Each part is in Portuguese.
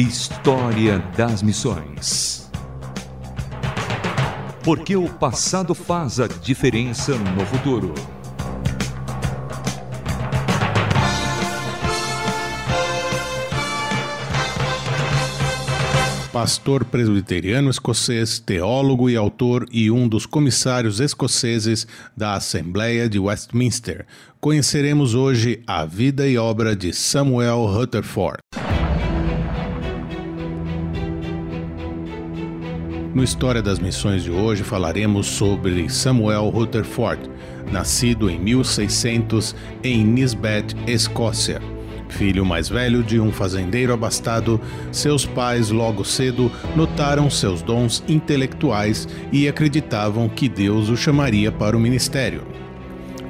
História das Missões. Porque o passado faz a diferença no futuro. pastor presbiteriano escocês, teólogo e autor e um dos comissários escoceses da Assembleia de Westminster. Conheceremos hoje a vida e obra de Samuel Rutherford. No História das Missões de hoje falaremos sobre Samuel Rutherford, nascido em 1600 em Nisbet, Escócia. Filho mais velho de um fazendeiro abastado, seus pais logo cedo notaram seus dons intelectuais e acreditavam que Deus o chamaria para o ministério.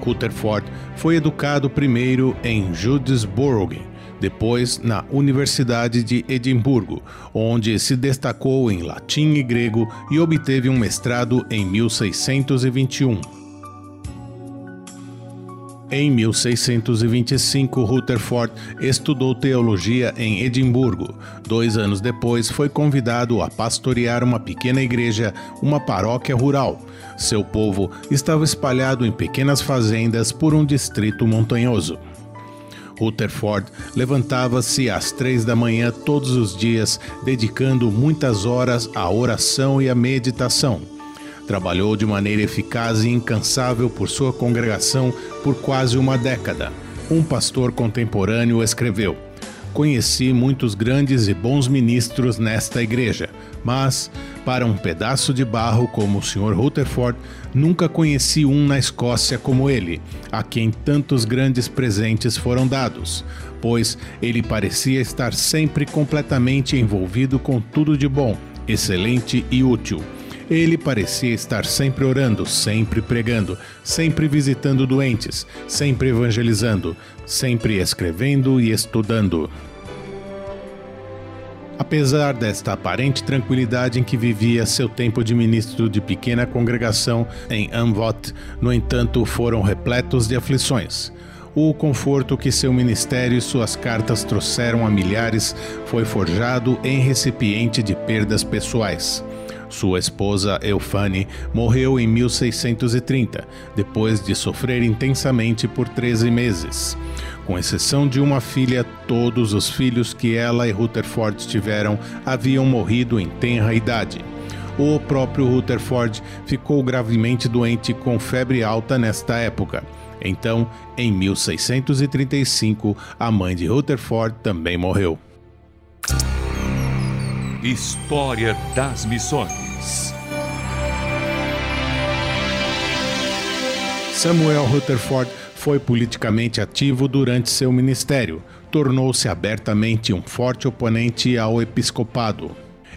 Rutherford foi educado primeiro em Judesborough, depois na Universidade de Edimburgo, onde se destacou em latim e grego e obteve um mestrado em 1621. Em 1625, Rutherford estudou teologia em Edimburgo. Dois anos depois, foi convidado a pastorear uma pequena igreja, uma paróquia rural. Seu povo estava espalhado em pequenas fazendas por um distrito montanhoso. Rutherford levantava-se às três da manhã todos os dias, dedicando muitas horas à oração e à meditação. Trabalhou de maneira eficaz e incansável por sua congregação por quase uma década. Um pastor contemporâneo escreveu: Conheci muitos grandes e bons ministros nesta igreja, mas, para um pedaço de barro como o Sr. Rutherford, nunca conheci um na Escócia como ele, a quem tantos grandes presentes foram dados, pois ele parecia estar sempre completamente envolvido com tudo de bom, excelente e útil ele parecia estar sempre orando, sempre pregando, sempre visitando doentes, sempre evangelizando, sempre escrevendo e estudando. Apesar desta aparente tranquilidade em que vivia seu tempo de ministro de pequena congregação em Amvot, no entanto, foram repletos de aflições. O conforto que seu ministério e suas cartas trouxeram a milhares foi forjado em recipiente de perdas pessoais. Sua esposa Eufane morreu em 1630, depois de sofrer intensamente por 13 meses. Com exceção de uma filha, todos os filhos que ela e Rutherford tiveram haviam morrido em tenra idade. O próprio Rutherford ficou gravemente doente com febre alta nesta época. Então, em 1635, a mãe de Rutherford também morreu. História das Missões. Samuel Rutherford foi politicamente ativo durante seu ministério. Tornou-se abertamente um forte oponente ao episcopado.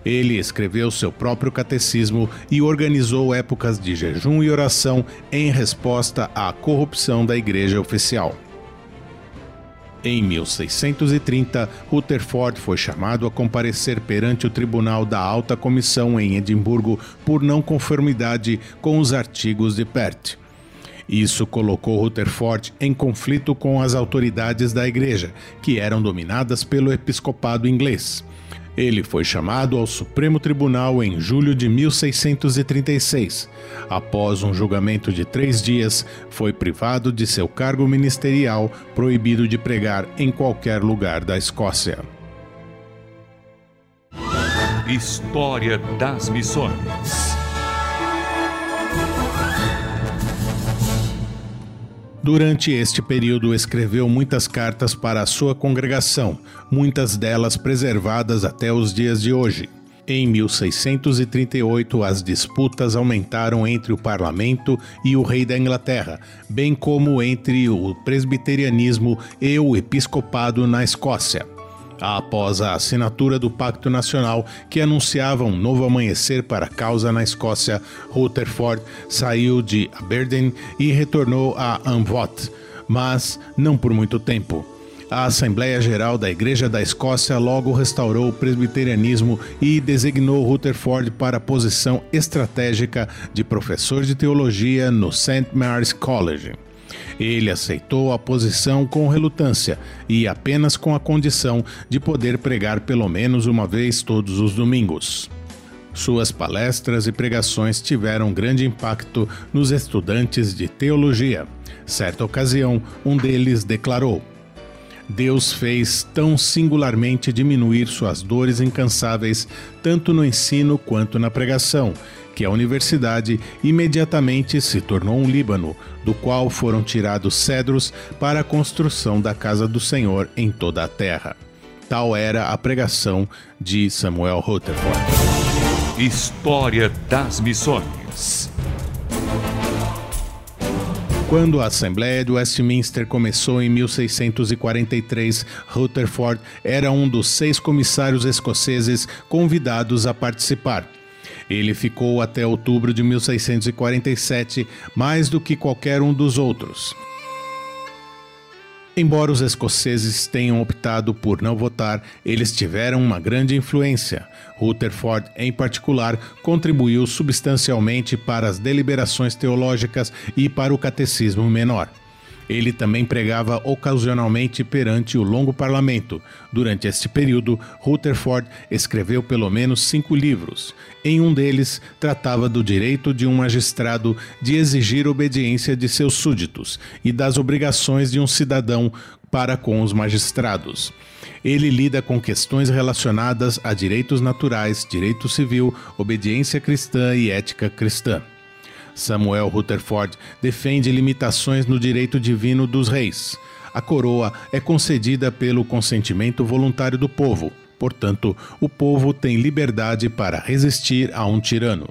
Ele escreveu seu próprio catecismo e organizou épocas de jejum e oração em resposta à corrupção da igreja oficial. Em 1630, Rutherford foi chamado a comparecer perante o Tribunal da Alta Comissão em Edimburgo por não conformidade com os artigos de Pert. Isso colocou Rutherford em conflito com as autoridades da Igreja, que eram dominadas pelo episcopado inglês. Ele foi chamado ao Supremo Tribunal em julho de 1636. Após um julgamento de três dias, foi privado de seu cargo ministerial, proibido de pregar em qualquer lugar da Escócia. História das Missões. Durante este período, escreveu muitas cartas para a sua congregação, muitas delas preservadas até os dias de hoje. Em 1638, as disputas aumentaram entre o parlamento e o rei da Inglaterra, bem como entre o presbiterianismo e o episcopado na Escócia após a assinatura do Pacto Nacional que anunciava um novo amanhecer para a causa na Escócia, Rutherford saiu de Aberdeen e retornou a Amvot, mas não por muito tempo. A Assembleia Geral da Igreja da Escócia logo restaurou o presbiterianismo e designou Rutherford para a posição estratégica de professor de teologia no St. Mary's College. Ele aceitou a posição com relutância e apenas com a condição de poder pregar pelo menos uma vez todos os domingos. Suas palestras e pregações tiveram grande impacto nos estudantes de teologia. Certa ocasião, um deles declarou: Deus fez tão singularmente diminuir suas dores incansáveis, tanto no ensino quanto na pregação, que a universidade imediatamente se tornou um Líbano, do qual foram tirados cedros para a construção da casa do Senhor em toda a terra. Tal era a pregação de Samuel Rutherford. História das Missões. Quando a Assembleia de Westminster começou em 1643, Rutherford era um dos seis comissários escoceses convidados a participar. Ele ficou até outubro de 1647, mais do que qualquer um dos outros. Embora os escoceses tenham optado por não votar, eles tiveram uma grande influência. Rutherford, em particular, contribuiu substancialmente para as deliberações teológicas e para o catecismo menor. Ele também pregava ocasionalmente perante o longo parlamento. Durante este período, Rutherford escreveu pelo menos cinco livros. Em um deles, tratava do direito de um magistrado de exigir obediência de seus súditos e das obrigações de um cidadão para com os magistrados. Ele lida com questões relacionadas a direitos naturais, direito civil, obediência cristã e ética cristã. Samuel Rutherford defende limitações no direito divino dos reis. A coroa é concedida pelo consentimento voluntário do povo, portanto, o povo tem liberdade para resistir a um tirano.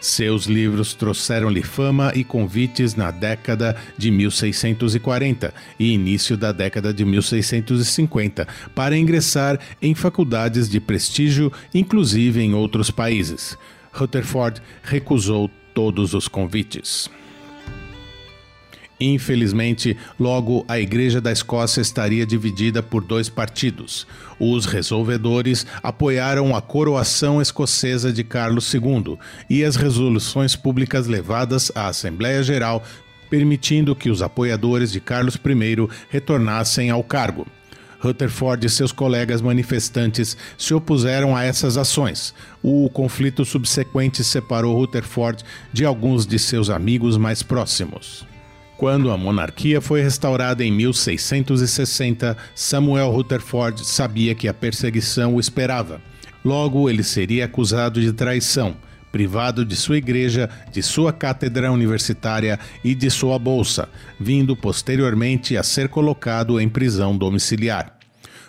Seus livros trouxeram-lhe fama e convites na década de 1640 e início da década de 1650 para ingressar em faculdades de prestígio, inclusive em outros países. Rutherford recusou todos os convites. Infelizmente, logo a Igreja da Escócia estaria dividida por dois partidos. Os resolvedores apoiaram a coroação escocesa de Carlos II e as resoluções públicas levadas à Assembleia Geral, permitindo que os apoiadores de Carlos I retornassem ao cargo. Rutherford e seus colegas manifestantes se opuseram a essas ações. O conflito subsequente separou Rutherford de alguns de seus amigos mais próximos. Quando a monarquia foi restaurada em 1660, Samuel Rutherford sabia que a perseguição o esperava. Logo, ele seria acusado de traição, privado de sua igreja, de sua cátedra universitária e de sua bolsa, vindo posteriormente a ser colocado em prisão domiciliar.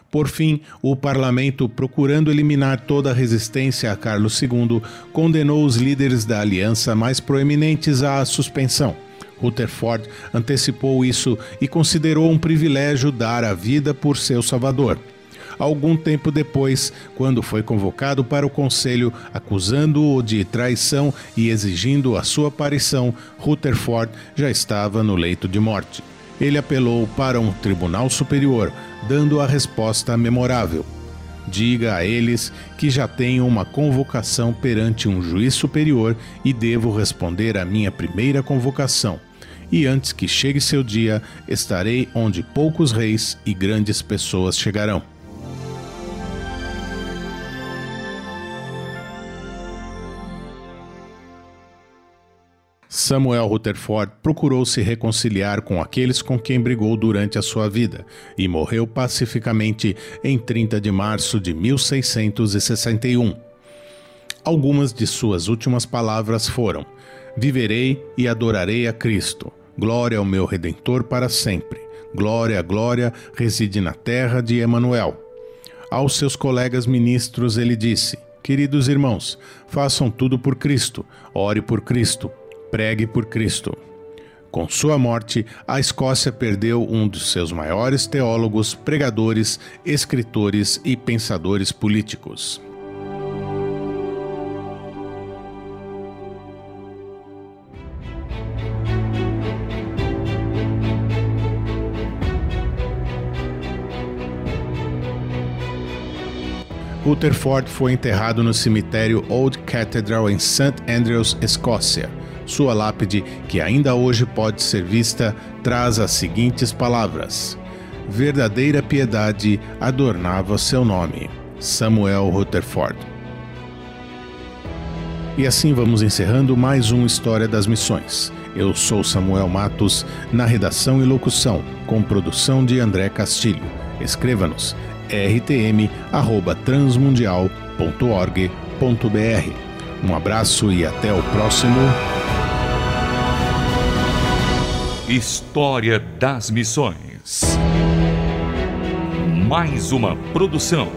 Por fim, o parlamento, procurando eliminar toda resistência a Carlos II, condenou os líderes da aliança mais proeminentes à suspensão. Rutherford antecipou isso e considerou um privilégio dar a vida por seu salvador algum tempo depois, quando foi convocado para o conselho, acusando-o de traição e exigindo a sua aparição, Rutherford já estava no leito de morte. Ele apelou para um tribunal superior, dando a resposta memorável. Diga a eles que já tenho uma convocação perante um juiz superior e devo responder à minha primeira convocação. E antes que chegue seu dia, estarei onde poucos reis e grandes pessoas chegarão. Samuel Rutherford procurou se reconciliar com aqueles com quem brigou durante a sua vida e morreu pacificamente em 30 de março de 1661. Algumas de suas últimas palavras foram: Viverei e adorarei a Cristo. Glória ao meu Redentor para sempre. Glória, glória reside na terra de Emanuel. Aos seus colegas ministros ele disse: Queridos irmãos, façam tudo por Cristo, ore por Cristo, pregue por Cristo. Com sua morte, a Escócia perdeu um dos seus maiores teólogos, pregadores, escritores e pensadores políticos. Rutherford foi enterrado no cemitério Old Cathedral em St Andrews, Escócia. Sua lápide, que ainda hoje pode ser vista, traz as seguintes palavras: Verdadeira piedade adornava seu nome. Samuel Rutherford. E assim vamos encerrando mais um História das Missões. Eu sou Samuel Matos, na redação e locução, com produção de André Castilho. Escreva-nos rtm@transmundial.org.br. Um abraço e até o próximo História das Missões. Mais uma produção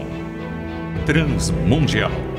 transmundial.